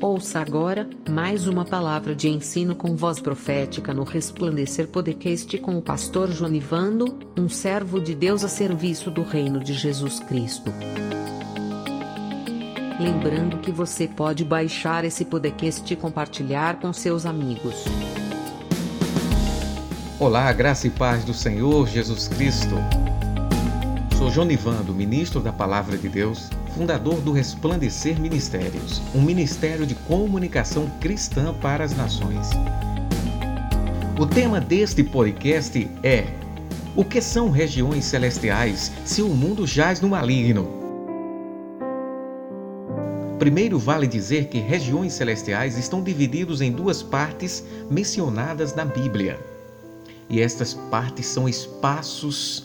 Ouça agora mais uma palavra de ensino com voz profética no Resplandecer Podcast com o pastor Jonivando, um servo de Deus a serviço do reino de Jesus Cristo. Lembrando que você pode baixar esse podcast e compartilhar com seus amigos. Olá, graça e paz do Senhor Jesus Cristo. Sou Jonivando, ministro da Palavra de Deus fundador do Resplandecer Ministérios, um ministério de comunicação cristã para as nações. O tema deste podcast é: O que são regiões celestiais se o mundo jaz no maligno? Primeiro, vale dizer que regiões celestiais estão divididos em duas partes mencionadas na Bíblia. E estas partes são espaços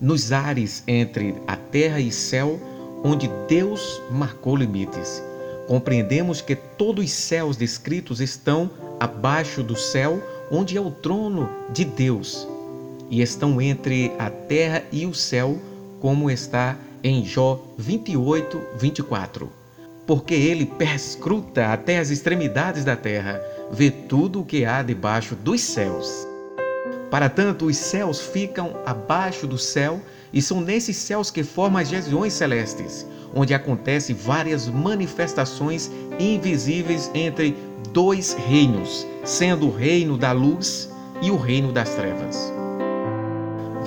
nos ares entre a terra e céu onde Deus marcou limites. Compreendemos que todos os céus descritos estão abaixo do céu, onde é o trono de Deus, e estão entre a terra e o céu, como está em Jó 28, 24. Porque ele perscruta até as extremidades da terra, vê tudo o que há debaixo dos céus. Para tanto, os céus ficam abaixo do céu e são nesses céus que formam as regiões celestes, onde acontecem várias manifestações invisíveis entre dois reinos, sendo o reino da luz e o reino das trevas.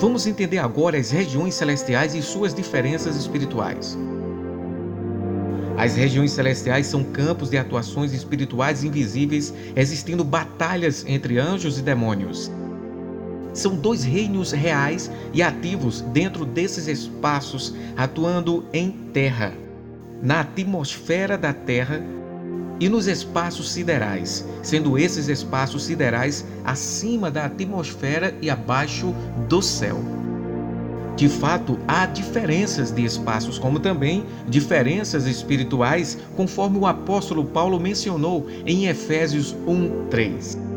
Vamos entender agora as regiões celestiais e suas diferenças espirituais. As regiões celestiais são campos de atuações espirituais invisíveis, existindo batalhas entre anjos e demônios. São dois reinos reais e ativos dentro desses espaços, atuando em terra, na atmosfera da Terra e nos espaços siderais, sendo esses espaços siderais acima da atmosfera e abaixo do céu. De fato, há diferenças de espaços, como também diferenças espirituais, conforme o apóstolo Paulo mencionou em Efésios 1:3.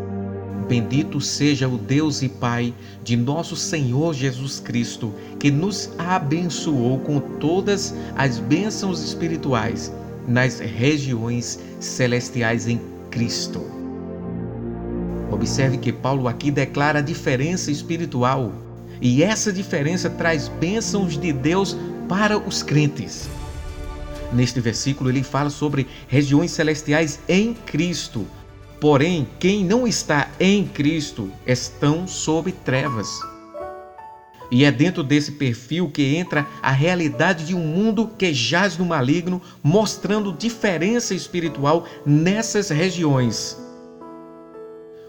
Bendito seja o Deus e Pai de nosso Senhor Jesus Cristo, que nos abençoou com todas as bênçãos espirituais nas regiões celestiais em Cristo. Observe que Paulo aqui declara a diferença espiritual, e essa diferença traz bênçãos de Deus para os crentes. Neste versículo, ele fala sobre regiões celestiais em Cristo Porém, quem não está em Cristo estão sob trevas. E é dentro desse perfil que entra a realidade de um mundo que jaz no maligno, mostrando diferença espiritual nessas regiões.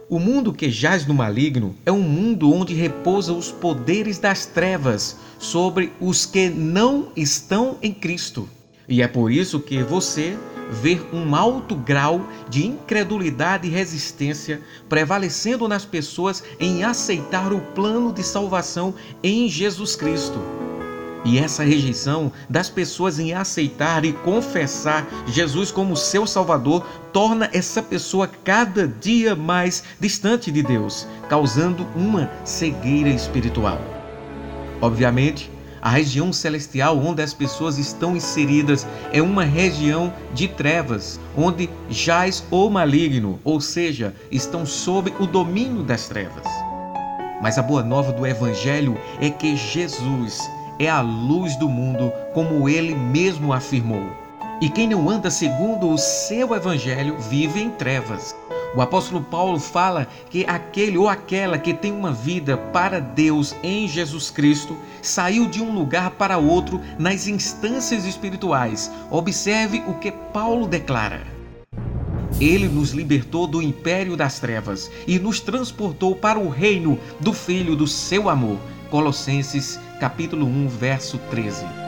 O mundo que jaz no maligno é um mundo onde repousam os poderes das trevas sobre os que não estão em Cristo. E é por isso que você ver um alto grau de incredulidade e resistência prevalecendo nas pessoas em aceitar o plano de salvação em Jesus Cristo. E essa rejeição das pessoas em aceitar e confessar Jesus como seu Salvador torna essa pessoa cada dia mais distante de Deus, causando uma cegueira espiritual. Obviamente, a região celestial onde as pessoas estão inseridas é uma região de trevas, onde jaz o maligno, ou seja, estão sob o domínio das trevas. Mas a boa nova do Evangelho é que Jesus é a luz do mundo, como ele mesmo afirmou. E quem não anda segundo o seu Evangelho vive em trevas. O apóstolo Paulo fala que aquele ou aquela que tem uma vida para Deus em Jesus Cristo saiu de um lugar para outro nas instâncias espirituais. Observe o que Paulo declara. Ele nos libertou do império das trevas e nos transportou para o reino do Filho do seu amor. Colossenses capítulo 1, verso 13.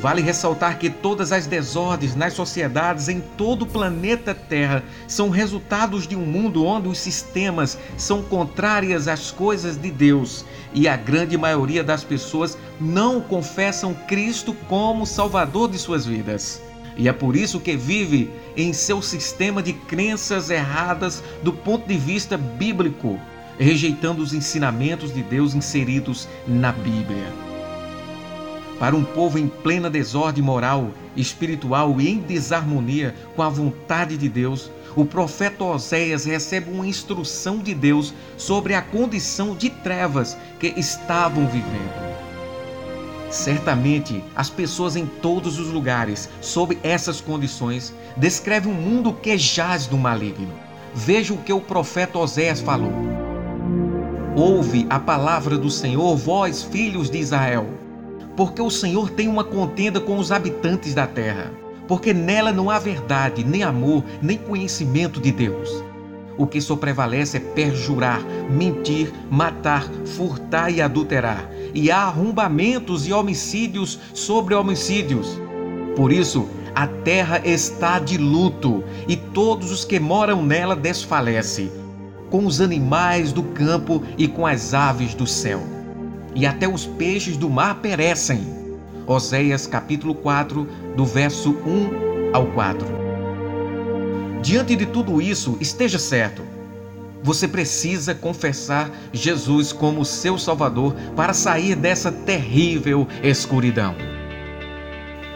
Vale ressaltar que todas as desordens nas sociedades em todo o planeta Terra são resultados de um mundo onde os sistemas são contrários às coisas de Deus e a grande maioria das pessoas não confessam Cristo como Salvador de suas vidas. E é por isso que vive em seu sistema de crenças erradas do ponto de vista bíblico, rejeitando os ensinamentos de Deus inseridos na Bíblia. Para um povo em plena desordem moral, espiritual e em desarmonia com a vontade de Deus, o profeta Oséias recebe uma instrução de Deus sobre a condição de trevas que estavam vivendo. Certamente, as pessoas em todos os lugares, sob essas condições, descrevem um mundo que jaz no maligno. Veja o que o profeta Oséias falou. Ouve a palavra do Senhor, vós, filhos de Israel, porque o Senhor tem uma contenda com os habitantes da terra porque nela não há verdade, nem amor, nem conhecimento de Deus. O que só prevalece é perjurar, mentir, matar, furtar e adulterar. E há arrombamentos e homicídios sobre homicídios. Por isso, a terra está de luto e todos os que moram nela desfalecem, com os animais do campo e com as aves do céu. E até os peixes do mar perecem Oséias capítulo 4, do verso 1 ao 4. Diante de tudo isso, esteja certo. Você precisa confessar Jesus como seu Salvador para sair dessa terrível escuridão.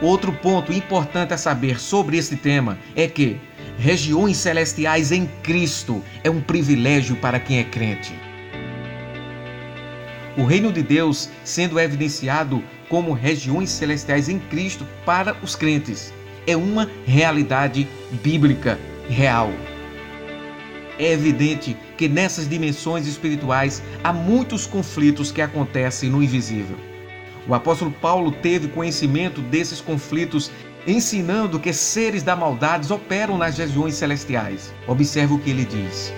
Outro ponto importante a saber sobre esse tema é que regiões celestiais em Cristo é um privilégio para quem é crente. O reino de Deus sendo evidenciado como regiões celestiais em Cristo para os crentes. É uma realidade bíblica real. É evidente que nessas dimensões espirituais há muitos conflitos que acontecem no invisível. O apóstolo Paulo teve conhecimento desses conflitos, ensinando que seres da maldade operam nas regiões celestiais. Observe o que ele diz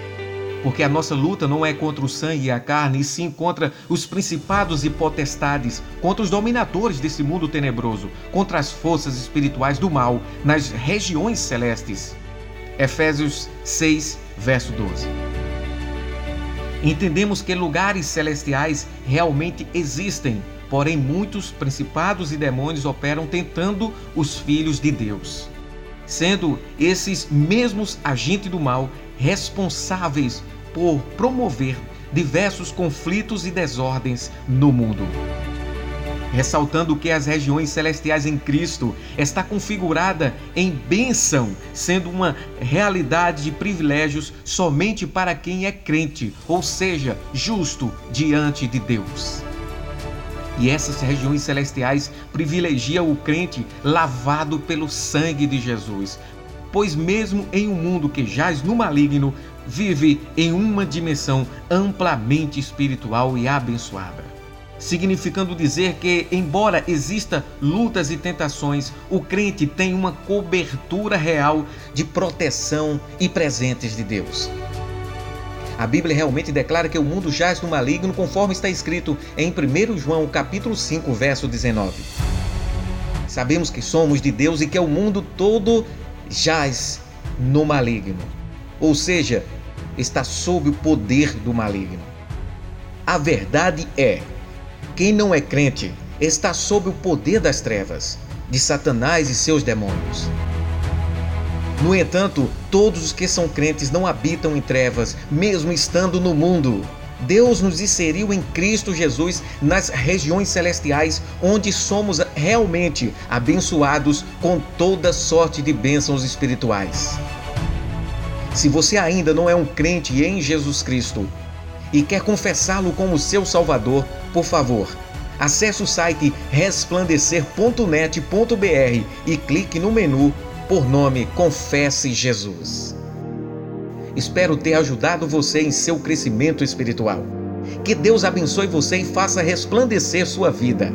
porque a nossa luta não é contra o sangue e a carne, e sim contra os principados e potestades, contra os dominadores desse mundo tenebroso, contra as forças espirituais do mal nas regiões celestes. Efésios 6, verso 12. Entendemos que lugares celestiais realmente existem, porém muitos principados e demônios operam tentando os filhos de Deus, sendo esses mesmos agentes do mal responsáveis por promover diversos conflitos e desordens no mundo. Ressaltando que as regiões celestiais em Cristo está configurada em bênção, sendo uma realidade de privilégios somente para quem é crente, ou seja, justo diante de Deus. E essas regiões celestiais privilegiam o crente lavado pelo sangue de Jesus, pois mesmo em um mundo que jaz no maligno, vive em uma dimensão amplamente espiritual e abençoada. Significando dizer que, embora exista lutas e tentações, o crente tem uma cobertura real de proteção e presentes de Deus. A Bíblia realmente declara que o mundo jaz no maligno, conforme está escrito em 1 João capítulo 5, verso 19. Sabemos que somos de Deus e que o mundo todo jaz no maligno. Ou seja, está sob o poder do maligno. A verdade é: quem não é crente está sob o poder das trevas, de Satanás e seus demônios. No entanto, todos os que são crentes não habitam em trevas, mesmo estando no mundo. Deus nos inseriu em Cristo Jesus nas regiões celestiais, onde somos realmente abençoados com toda sorte de bênçãos espirituais. Se você ainda não é um crente em Jesus Cristo e quer confessá-lo como seu Salvador, por favor, acesse o site resplandecer.net.br e clique no menu por nome Confesse Jesus. Espero ter ajudado você em seu crescimento espiritual. Que Deus abençoe você e faça resplandecer sua vida.